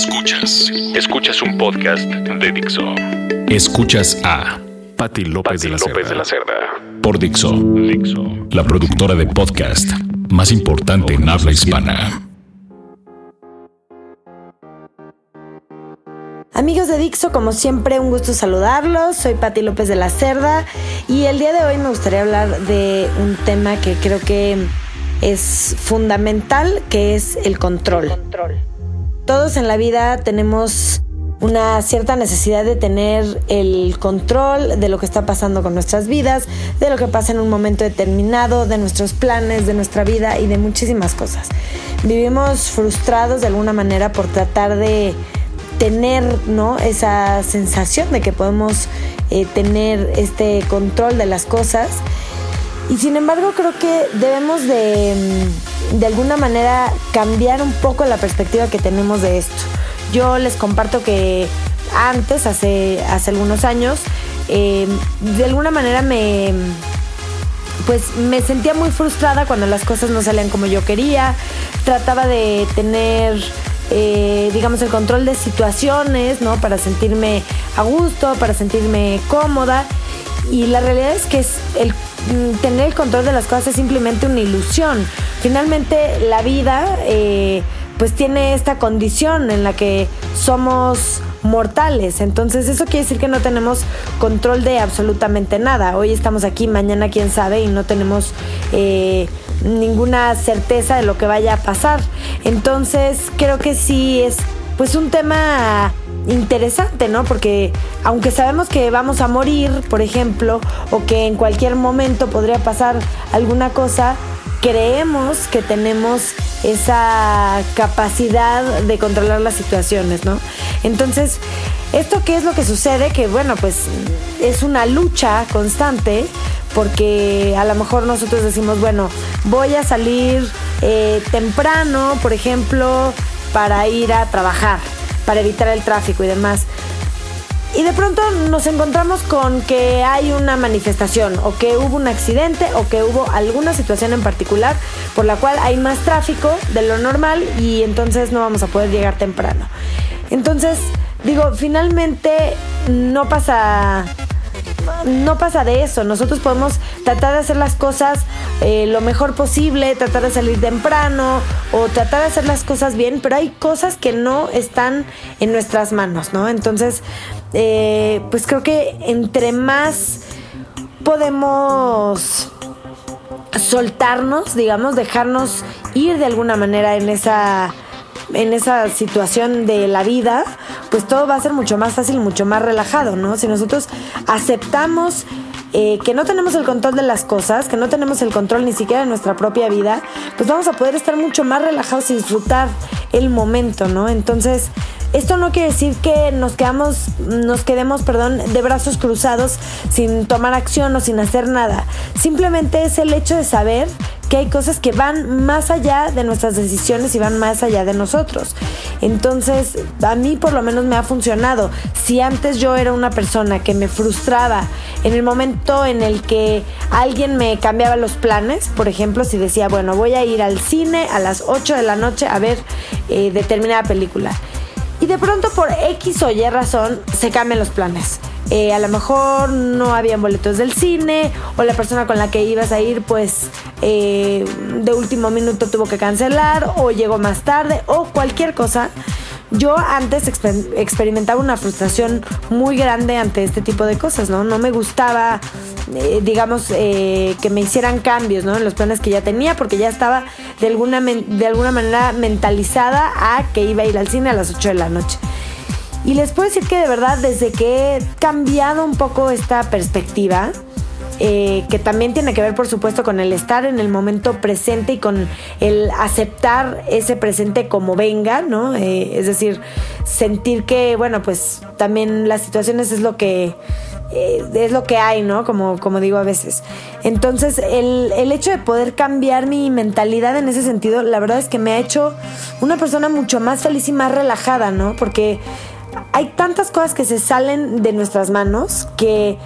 Escuchas. Escuchas un podcast de Dixo. Escuchas a Patti López, de, la de la Cerda. Por Dixo. Dixo. La productora de podcast más importante en habla hispana. Amigos de Dixo, como siempre, un gusto saludarlos. Soy Patti López de la Cerda y el día de hoy me gustaría hablar de un tema que creo que es fundamental, que es el control. Todos en la vida tenemos una cierta necesidad de tener el control de lo que está pasando con nuestras vidas, de lo que pasa en un momento determinado, de nuestros planes, de nuestra vida y de muchísimas cosas. Vivimos frustrados de alguna manera por tratar de tener ¿no? esa sensación de que podemos eh, tener este control de las cosas y sin embargo creo que debemos de, mm, de alguna manera cambiar un poco la perspectiva que tenemos de esto. Yo les comparto que antes, hace, hace algunos años, eh, de alguna manera me pues me sentía muy frustrada cuando las cosas no salían como yo quería. Trataba de tener, eh, digamos, el control de situaciones, ¿no? Para sentirme a gusto, para sentirme cómoda. Y la realidad es que es el tener el control de las cosas es simplemente una ilusión. Finalmente la vida eh, pues tiene esta condición en la que somos mortales. Entonces eso quiere decir que no tenemos control de absolutamente nada. Hoy estamos aquí, mañana quién sabe y no tenemos eh, ninguna certeza de lo que vaya a pasar. Entonces creo que sí es pues un tema interesante, ¿no? Porque aunque sabemos que vamos a morir, por ejemplo, o que en cualquier momento podría pasar alguna cosa, creemos que tenemos esa capacidad de controlar las situaciones, ¿no? Entonces, ¿esto qué es lo que sucede? Que bueno, pues es una lucha constante porque a lo mejor nosotros decimos, bueno, voy a salir eh, temprano, por ejemplo, para ir a trabajar para evitar el tráfico y demás. Y de pronto nos encontramos con que hay una manifestación o que hubo un accidente o que hubo alguna situación en particular por la cual hay más tráfico de lo normal y entonces no vamos a poder llegar temprano. Entonces, digo, finalmente no pasa no pasa de eso. Nosotros podemos tratar de hacer las cosas eh, lo mejor posible, tratar de salir temprano o tratar de hacer las cosas bien, pero hay cosas que no están en nuestras manos, ¿no? Entonces, eh, pues creo que entre más podemos soltarnos, digamos, dejarnos ir de alguna manera en esa en esa situación de la vida, pues todo va a ser mucho más fácil, mucho más relajado, ¿no? Si nosotros aceptamos eh, que no tenemos el control de las cosas, que no tenemos el control ni siquiera de nuestra propia vida, pues vamos a poder estar mucho más relajados y disfrutar el momento, ¿no? Entonces, esto no quiere decir que nos quedamos, nos quedemos, perdón, de brazos cruzados sin tomar acción o sin hacer nada. Simplemente es el hecho de saber que hay cosas que van más allá de nuestras decisiones y van más allá de nosotros. Entonces, a mí por lo menos me ha funcionado. Si antes yo era una persona que me frustraba en el momento en el que alguien me cambiaba los planes, por ejemplo, si decía, bueno, voy a ir al cine a las 8 de la noche a ver eh, determinada película. Y de pronto por X o Y razón se cambian los planes. Eh, a lo mejor no habían boletos del cine o la persona con la que ibas a ir pues eh, de último minuto tuvo que cancelar o llegó más tarde o cualquier cosa. Yo antes experimentaba una frustración muy grande ante este tipo de cosas, ¿no? No me gustaba, eh, digamos, que me hicieran cambios, ¿no? En los planes que ya tenía, porque ya estaba de alguna, de alguna manera mentalizada a que iba a ir al cine a las 8 de la noche. Y les puedo decir que de verdad desde que he cambiado un poco esta perspectiva, eh, que también tiene que ver por supuesto con el estar en el momento presente y con el aceptar ese presente como venga, ¿no? Eh, es decir, sentir que, bueno, pues también las situaciones es lo que... Eh, es lo que hay, ¿no? Como, como digo a veces. Entonces, el, el hecho de poder cambiar mi mentalidad en ese sentido, la verdad es que me ha hecho una persona mucho más feliz y más relajada, ¿no? Porque hay tantas cosas que se salen de nuestras manos que,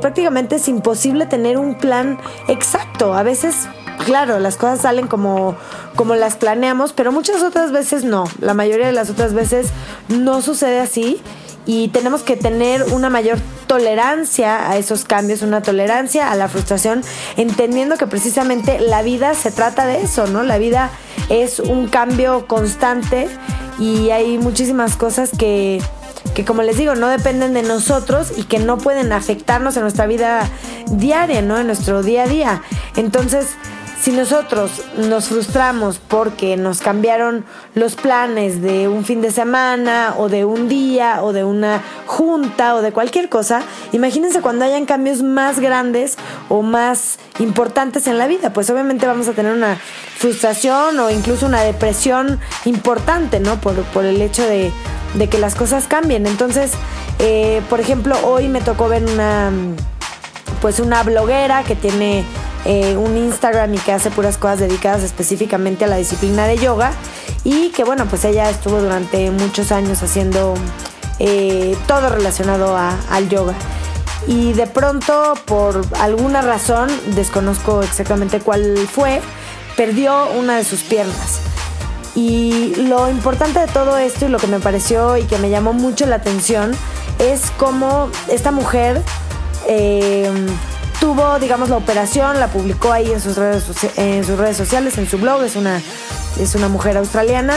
prácticamente es imposible tener un plan exacto. A veces claro, las cosas salen como, como las planeamos, pero muchas otras veces no. La mayoría de las otras veces no sucede así y tenemos que tener una mayor tolerancia a esos cambios, una tolerancia a la frustración, entendiendo que precisamente la vida se trata de eso, ¿no? La vida es un cambio constante y hay muchísimas cosas que, que como les digo, no dependen de nosotros y que no pueden afectarnos en nuestra vida diaria, ¿no? En nuestro día a día. Entonces, si nosotros nos frustramos porque nos cambiaron los planes de un fin de semana o de un día o de una junta o de cualquier cosa, imagínense cuando hayan cambios más grandes o más importantes en la vida, pues obviamente vamos a tener una frustración o incluso una depresión importante, ¿no? Por, el hecho de, que las cosas cambien. Entonces, eh, por ejemplo, hoy me tocó ver una, pues una bloguera que tiene eh, un Instagram y que hace puras cosas dedicadas específicamente a la disciplina de yoga y que bueno, pues ella estuvo durante muchos años haciendo eh, todo relacionado al yoga. Y de pronto, por alguna razón, desconozco exactamente cuál fue, perdió una de sus piernas. Y lo importante de todo esto y lo que me pareció y que me llamó mucho la atención es cómo esta mujer eh, tuvo, digamos, la operación, la publicó ahí en sus redes, en sus redes sociales, en su blog, es una, es una mujer australiana.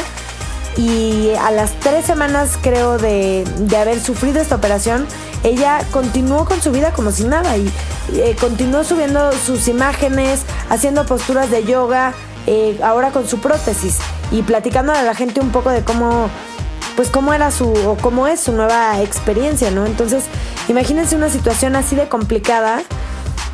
Y a las tres semanas, creo, de, haber sufrido esta operación, ella continuó con su vida como si nada y eh, continuó subiendo sus imágenes, haciendo posturas de yoga, eh, ahora con su prótesis y platicando a la gente un poco de cómo pues cómo era su o cómo es su nueva experiencia, ¿no? Entonces, imagínense una situación así de complicada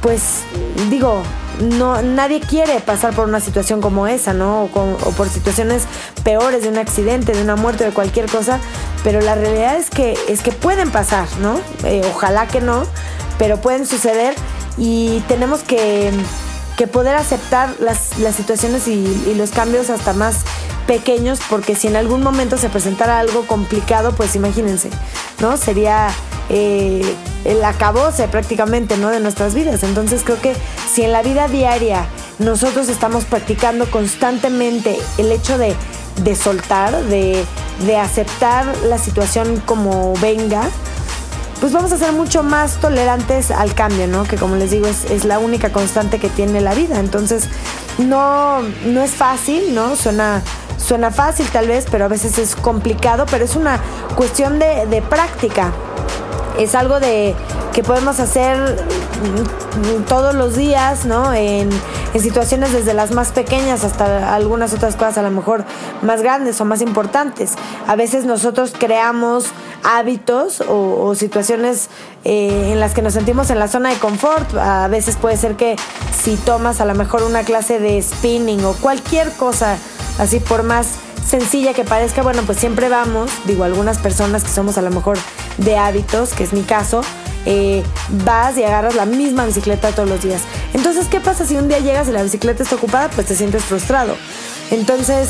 pues digo, no, nadie quiere pasar por una situación como esa, ¿no? O, por situaciones peores de un accidente, de una muerte, de cualquier cosa. Pero la realidad es que, es que pueden pasar, ¿no? Eh, ojalá que no, pero pueden suceder y tenemos que, poder aceptar las, situaciones y, y, los cambios hasta más pequeños, porque si en algún momento se presentara algo complicado, pues imagínense, ¿no? Sería eh, el acabose prácticamente ¿no? de nuestras vidas. Entonces creo que si en la vida diaria nosotros estamos practicando constantemente el hecho de, soltar, de, aceptar la situación como venga, pues vamos a ser mucho más tolerantes al cambio, ¿no? Que como les digo, es, la única constante que tiene la vida. Entonces, no, no es fácil, ¿no? Suena, suena fácil tal vez, pero a veces es complicado, pero es una cuestión de, de práctica es algo de que podemos hacer todos los días, ¿no? En, situaciones desde las más pequeñas hasta algunas otras cosas a lo mejor más grandes o más importantes. A veces nosotros creamos hábitos o, situaciones eh, en las que nos sentimos en la zona de confort. A veces puede ser que si tomas a lo mejor una clase de spinning o cualquier cosa así por más sencilla que parezca, bueno, pues siempre vamos, digo, algunas personas que somos a lo mejor de hábitos, que es mi caso, eh, vas y agarras la misma bicicleta todos los días. Entonces, ¿qué pasa si un día llegas y la bicicleta está ocupada? Pues te sientes frustrado. Entonces,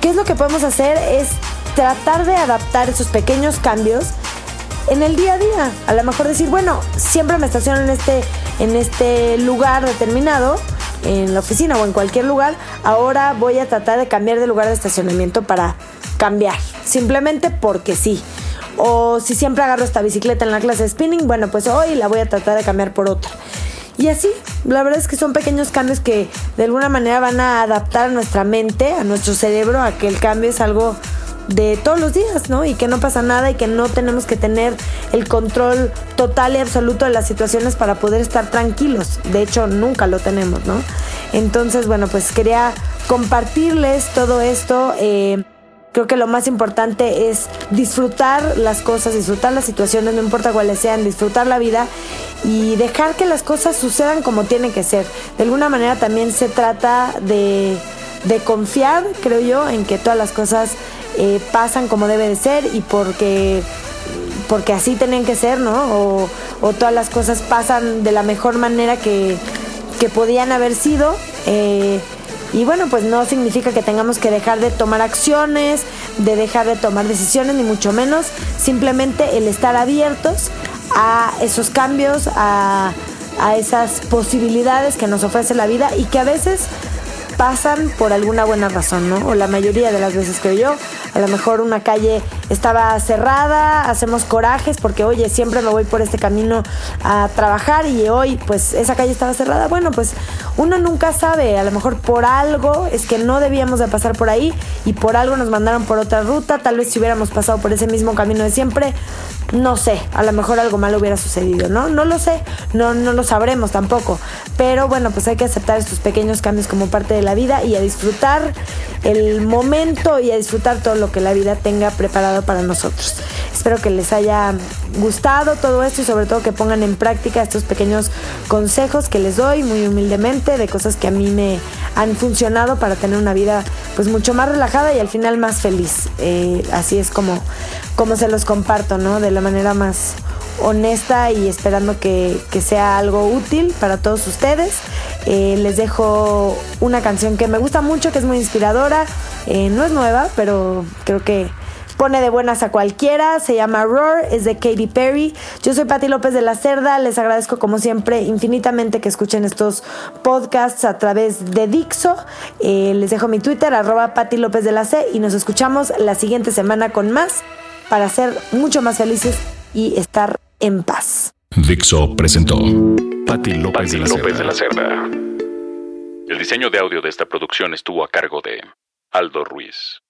¿qué es lo que podemos hacer? Es tratar de adaptar esos pequeños cambios en el día a día. A lo mejor decir, bueno, siempre me estaciono en este, en este lugar determinado, en la oficina o en cualquier lugar. Ahora voy a tratar de cambiar de lugar de estacionamiento para cambiar. Simplemente porque sí. O si siempre agarro esta bicicleta en la clase de spinning, bueno, pues hoy la voy a tratar de cambiar por otra. Y así, la verdad es que son pequeños cambios que de alguna manera van a adaptar a nuestra mente, a nuestro cerebro, a que el cambio es algo de todos los días, ¿no? Y que no pasa nada y que no tenemos que tener el control total y absoluto de las situaciones para poder estar tranquilos. De hecho, nunca lo tenemos, ¿no? Entonces, bueno, pues quería compartirles todo esto. Eh, Creo que lo más importante es disfrutar las cosas, disfrutar las situaciones, no importa cuáles sean, disfrutar la vida y dejar que las cosas sucedan como tienen que ser. De alguna manera también se trata de, confiar, creo yo, en que todas las cosas eh, pasan como debe de ser y porque porque así tienen que ser, ¿no? O, todas las cosas pasan de la mejor manera que, que podían haber sido. Eh, y bueno, pues no significa que tengamos que dejar de tomar acciones, de dejar de tomar decisiones, ni mucho menos. Simplemente el estar abiertos a esos cambios, a, esas posibilidades que nos ofrece la vida y que a veces pasan por alguna buena razón, ¿no? O la mayoría de las veces creo yo. A lo mejor una calle estaba cerrada, hacemos corajes porque, oye, siempre me voy por este camino a trabajar y hoy pues esa calle estaba cerrada. Bueno, pues uno nunca sabe, a lo mejor por algo es que no debíamos de pasar por ahí y por algo nos mandaron por otra ruta, tal vez si hubiéramos pasado por ese mismo camino de siempre, no sé, a lo mejor algo malo hubiera sucedido, ¿no? No lo sé, no, no lo sabremos tampoco. Pero bueno, pues hay que aceptar estos pequeños cambios como parte de la vida y a disfrutar el momento y a disfrutar todo lo que la vida tenga preparado para nosotros. Espero que les haya gustado todo esto y sobre todo que pongan en práctica estos pequeños consejos que les doy muy humildemente de cosas que a mí me han funcionado para tener una vida pues mucho más relajada y al final más feliz. Eh, así es como, como se los comparto, ¿no? De la manera más honesta y esperando que, sea algo útil para todos ustedes. Eh, les dejo una canción que me gusta mucho, que es muy inspiradora. Eh, no es nueva, pero creo que pone de buenas a cualquiera. Se llama Roar, es de Katy Perry. Yo soy Patti López de la Cerda. Les agradezco como siempre infinitamente que escuchen estos podcasts a través de Dixo. Eh, les dejo mi Twitter, arroba Patti López de la C y nos escuchamos la siguiente semana con más para ser mucho más felices y estar en paz. Dixo presentó Patti López, López de la Cerda. El diseño de audio de esta producción estuvo a cargo de Aldo Ruiz.